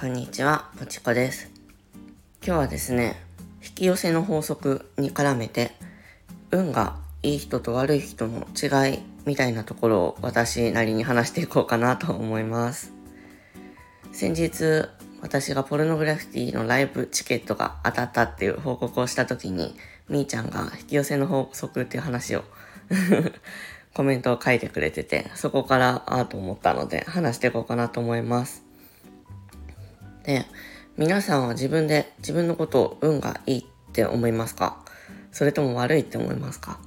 こんにちは、ぽちこです。今日はですね、引き寄せの法則に絡めて、運がいい人と悪い人の違いみたいなところを私なりに話していこうかなと思います。先日、私がポルノグラフィティのライブチケットが当たったっていう報告をした時に、みーちゃんが引き寄せの法則っていう話を コメントを書いてくれてて、そこからああと思ったので話していこうかなと思います。で、皆さんは自分で自分のことを運がいいって思いますか？それとも悪いって思いますか？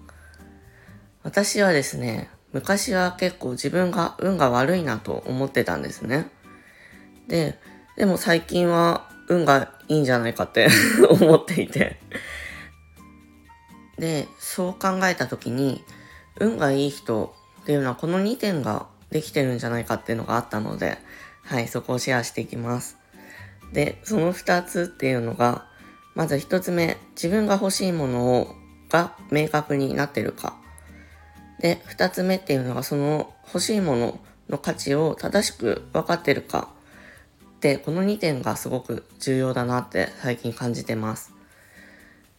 私はですね、昔は結構自分が運が悪いなと思ってたんですね。で、でも最近は運がいいんじゃないかって 思っていてで、そう考えた時に、運がいい人っていうのはこの2点ができてるんじゃないかっていうのがあったので、はい、そこをシェアしていきます。で、その2つっていうのが、まず1つ目、自分が欲しいものをが明確になってるか。で、2つ目っていうのがその欲しいものの価値を正しく分かってるか。で、この2点がすごく重要だなって最近感じてます。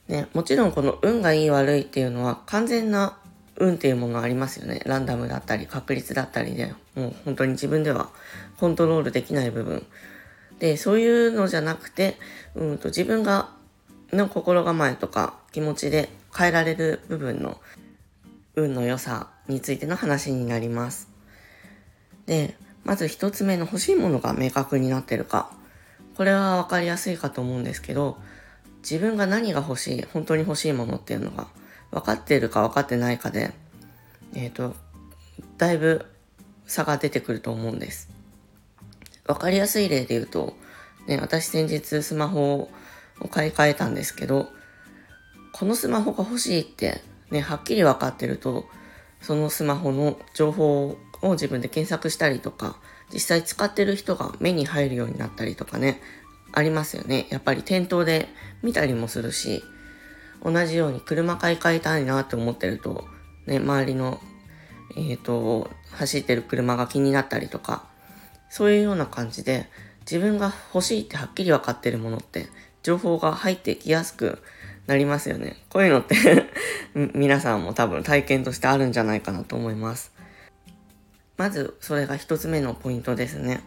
ね、もちろんこの運がいい悪いっていうのは完全な運っていうものありますよね。ランダムだったり確率だったりで、もう本当に自分ではコントロールできない部分で、そういうのじゃなくて、うんと自分がの心構えとか気持ちで変えられる部分の運の良さについての話になります。で、まず一つ目の欲しいものが明確になってるか。これはわかりやすいかと思うんですけど、自分が何が欲しい、本当に欲しいものっていうのが分かってるか分かってないかで、えっ、ー、と、だいぶ差が出てくると思うんです。わかりやすい例で言うと、ね、私先日スマホを買い替えたんですけど、このスマホが欲しいって、ね、はっきり分かってると、そのスマホの情報を自分で検索したりとか、実際使ってる人が目に入るようになったりとかね、ありますよね。やっぱり店頭で見たりもするし、同じように車買い替えたいなって思ってると、ね、周りの、えっ、ー、と、走ってる車が気になったりとか、そういうような感じで、自分が欲しいってはっきり分かってるものって、情報が入ってきやすくなりますよね。こういうのって 皆さんも多分体験としてあるんじゃないかなと思います。まず、それが一つ目のポイントですね。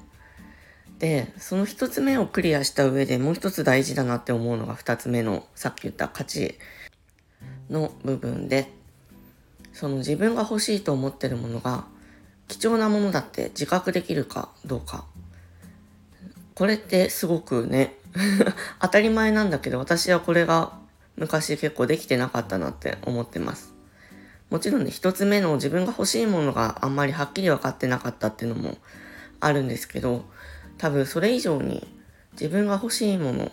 で、その一つ目をクリアした上でもう一つ大事だなって思うのが二つ目のさっき言った価値の部分で、その自分が欲しいと思ってるものが貴重なものだって自覚できるかどうか。これってすごくね、当たり前なんだけど私はこれが昔結構できてなかったなって思ってます。もちろんね、一つ目の自分が欲しいものがあんまりはっきり分かってなかったっていうのもあるんですけど、多分それ以上に自分が欲しいもの、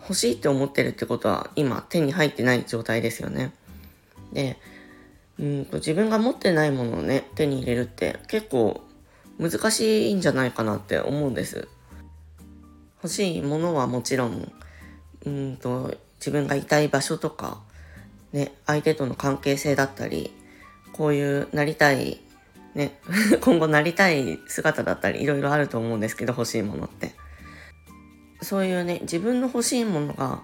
欲しいって思ってるってことは今手に入ってない状態ですよね。で、うんと自分が持ってないものをね、手に入れるって結構難しいんじゃないかなって思うんです。欲しいものはもちろん、うんと自分がいたい場所とか、ね、相手との関係性だったり、こういうなりたい、ね、今後なりたい姿だったりいろいろあると思うんですけど、欲しいものって。そういうね、自分の欲しいものが、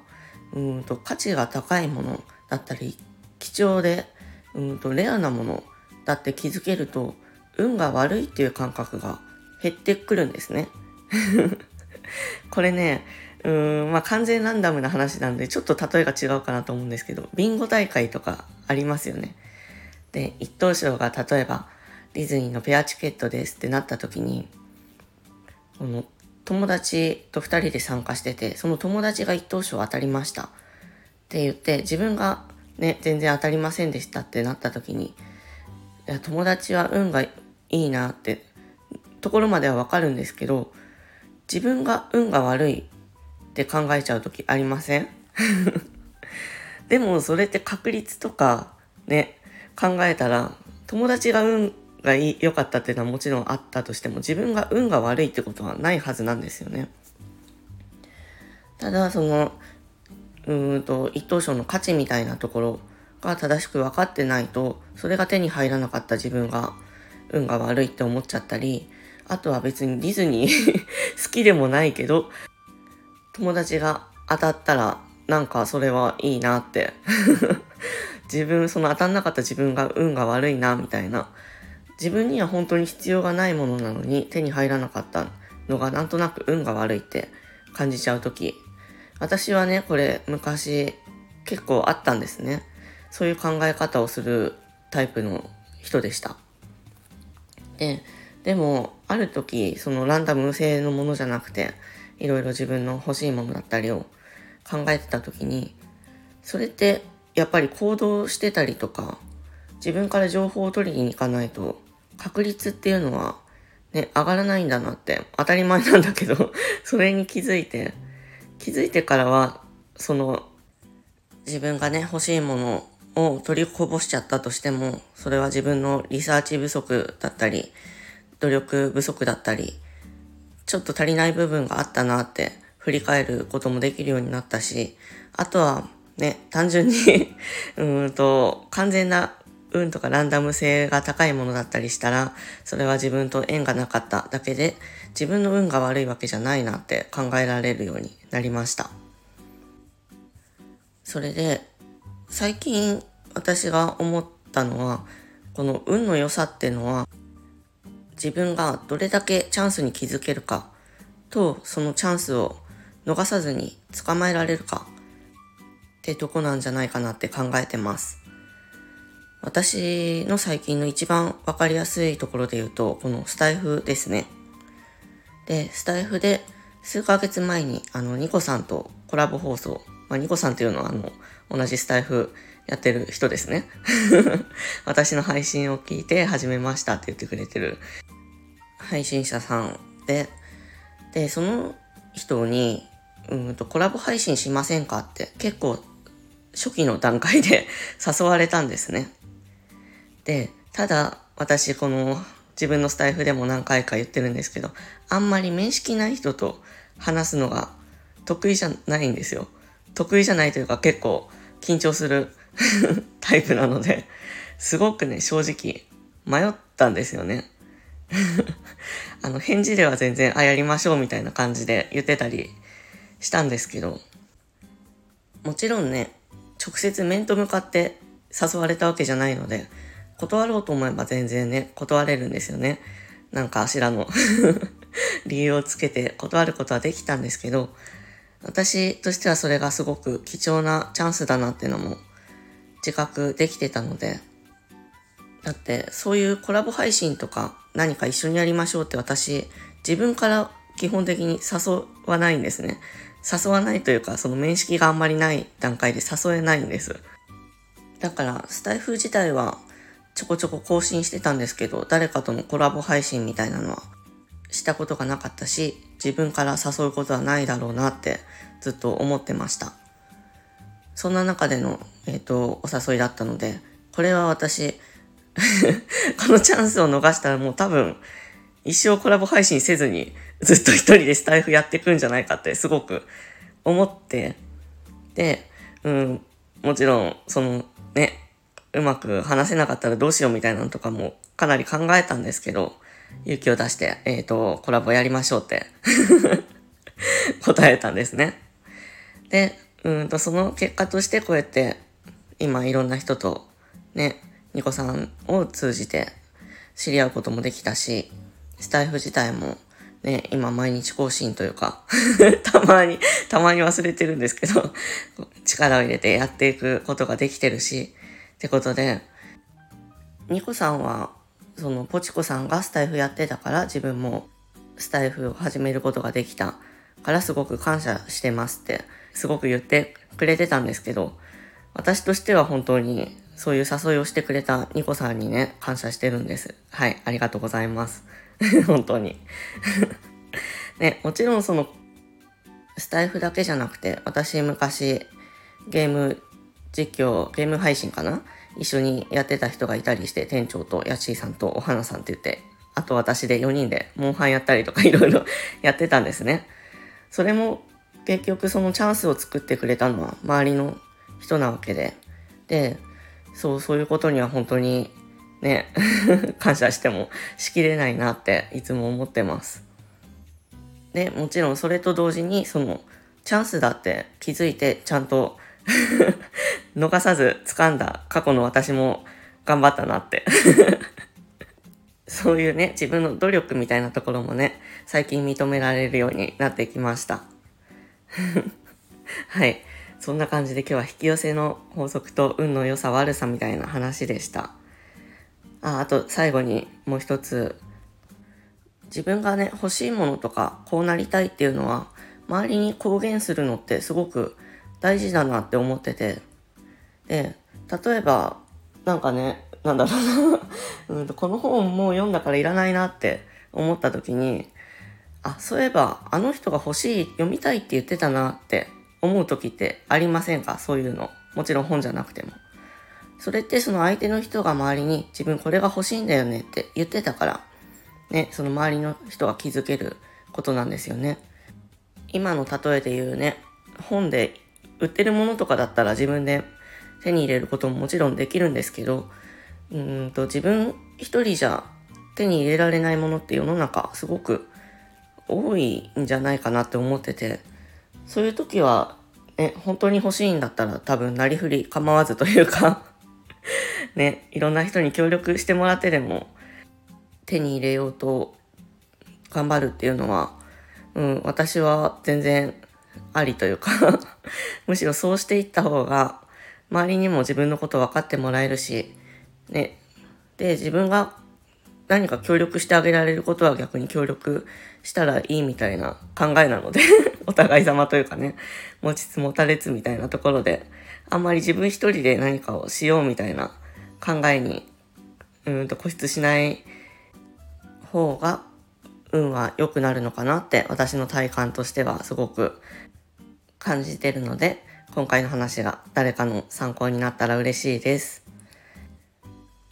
うんと価値が高いものだったり、貴重でうんとレアなものだって気づけると運が悪いっていう感覚が減ってくるんですね。これね、うーん、まあ完全ランダムな話なんでちょっと例えが違うかなと思うんですけど、ビンゴ大会とかありますよね。で、一等賞が例えばディズニーのペアチケットですってなった時に、この友達と二人で参加してて、その友達が一等賞当たりましたって言って、自分がね、全然当たりませんでしたってなった時に、いや友達は運がいいなってところまではわかるんですけど、自分が運が悪いって考えちゃう時ありません？でもそれって確率とかね、考えたら友達が運が良かったっていうのはもちろんあったとしても自分が運が悪いってことはないはずなんですよね。ただそのうんと一等賞の価値みたいなところが正しく分かってないとそれが手に入らなかった自分が運が悪いって思っちゃったりあとは別にディズニー 好きでもないけど、友達が当たったらなんかそれはいいなって 自分、その当たんなかった自分が運が悪いなみたいな。自分には本当に必要がないものなのに手に入らなかったのがなんとなく運が悪いって感じちゃう時私はね、これ昔結構あったんですね。そういう考え方をするタイプの人でした。で、でも、ある時、そのランダム性のものじゃなくて、いろいろ自分の欲しいものだったりを考えてた時に、それってやっぱり行動してたりとか、自分から情報を取りに行かないと、確率っていうのはね、上がらないんだなって当たり前なんだけど それに気づいて、気づいてからは、その、自分がね、欲しいものを取りこぼしちゃったとしても、それは自分のリサーチ不足だったり、努力不足だったり、ちょっと足りない部分があったなって振り返ることもできるようになったし、あとはね、単純に うんと、完全な運とかランダム性が高いものだったりしたら、それは自分と縁がなかっただけで、自分の運が悪いわけじゃないなって考えられるようになりました。それで、最近私が思ったのは、この運の良さっていうのは、自分がどれだけチャンスに気づけるかと、そのチャンスを逃さずに捕まえられるかってとこなんじゃないかなって考えてます。私の最近の一番わかりやすいところで言うと、このスタイフですね。で、スタイフで数ヶ月前にあのニコさんとコラボ放送、まあ、ニコさんっていうのはあの同じスタイフやってる人ですね。私の配信を聞いて始めましたって言ってくれてる配信者さんで、で、その人に、うんとコラボ配信しませんかって結構初期の段階で 誘われたんですね。で、ただ私この自分のスタイフでも何回か言ってるんですけど、あんまり面識ない人と話すのが得意じゃないんですよ。得意じゃないというか結構緊張する タイプなので、すごくね、正直迷ったんですよね。あの、返事では全然、あ、やりましょうみたいな感じで言ってたりしたんですけど、もちろんね、直接面と向かって誘われたわけじゃないので、断ろうと思えば全然ね、断れるんですよね。なんかあしらの 理由をつけて断ることはできたんですけど、私としてはそれがすごく貴重なチャンスだなっていうのも自覚できてたので、だってそういうコラボ配信とか何か一緒にやりましょうって私自分から基本的に誘わないんですね。誘わないというかその面識があんまりない段階で誘えないんです。だからスタイフ自体はちょこちょこ更新してたんですけど、誰かとのコラボ配信みたいなのはしたことがなかったし、自分から誘うことはないだろうなってずっと思ってました。そんな中での、えっ、ー、と、お誘いだったので、これは私 このチャンスを逃したらもう多分、一生コラボ配信せずにずっと一人でスタイフやっていくんじゃないかってすごく思って、で、うん、もちろん、そのね、うまく話せなかったらどうしようみたいなのとかもかなり考えたんですけど、勇気を出して、えっ、ー、と、コラボやりましょうって 答えたんですね。で、うんと、その結果としてこうやって、今いろんな人とね、ニコさんを通じて知り合うこともできたし、スタイフ自体もね、今毎日更新というか たまに、たまに忘れてるんですけど力を入れてやっていくことができてるし、ってことで、ニコさんは、そのポチコさんがスタイフやってたから自分もスタイフを始めることができたからすごく感謝してますってすごく言ってくれてたんですけど、私としては本当にそういう誘いをしてくれたニコさんにね、感謝してるんです。はい、ありがとうございます。本当に ね、もちろんその、スタイフだけじゃなくて、私昔ゲーム実況、ゲーム配信かな？一緒にやってた人がいたりして、店長とヤッシーさんとお花さんって言って、あと私で4人でモンハンやったりとかいろいろ やってたんですね。それも結局そのチャンスを作ってくれたのは周りの人なわけで。で、そう、そういうことには本当にね、感謝してもしきれないなっていつも思ってます。で、もちろんそれと同時に、その、チャンスだって気づいてちゃんと 逃さず掴んだ過去の私も頑張ったなってそういうね、自分の努力みたいなところもね、最近認められるようになってきました。はい。そんな感じで今日は引き寄せの法則と運の良さ悪さみたいな話でした。あ、あと最後にもう一つ。自分がね、欲しいものとかこうなりたいっていうのは、周りに公言するのってすごく大事だなって思ってて。で、例えば、なんかね、なんだろうな うんと、この本もう読んだからいらないなって思った時に、あ、そういえば、あの人が欲しい、読みたいって言ってたなって思う時ってありませんか？そういうの。もちろん本じゃなくても。それってその相手の人が周りに自分これが欲しいんだよねって言ってたから、ね、その周りの人が気づけることなんですよね。今の例えで言うね、本で売ってるものとかだったら自分で手に入れることももちろんできるんですけど、うんと自分一人じゃ手に入れられないものって世の中すごく多いんじゃないかなって思ってて、そういう時は、ね、本当に欲しいんだったら多分なりふり構わずというか ね、いろんな人に協力してもらってでも手に入れようと頑張るっていうのは、うん、私は全然ありというか むしろそうしていった方が周りにも自分のこと分かってもらえるし、ね。で、自分が何か協力してあげられることは逆に協力したらいいみたいな考えなので お互い様というかね、持ちつ持たれつみたいなところで、あんまり自分一人で何かをしようみたいな考えに、うんと固執しない方が運は良くなるのかなって私の体感としてはすごく感じてるので、今回の話が誰かの参考になったら嬉しいです。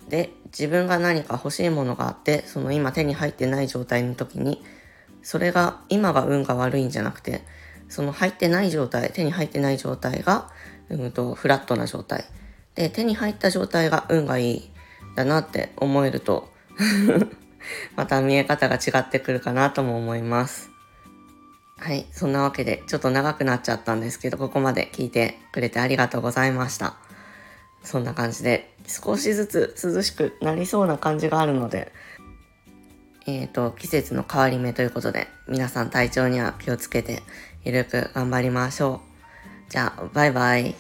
で、自分が何か欲しいものがあって、その今手に入ってない状態の時に、それが今が運が悪いんじゃなくて、その入ってない状態、手に入ってない状態が、うんと、フラットな状態。で、手に入った状態が運がいい、だなって思えると また見え方が違ってくるかなとも思います。はい。そんなわけで、ちょっと長くなっちゃったんですけど、ここまで聞いてくれてありがとうございました。そんな感じで、少しずつ涼しくなりそうな感じがあるので、えっ、ー、と、季節の変わり目ということで、皆さん体調には気をつけて、ゆるく頑張りましょう。じゃあ、バイバイ。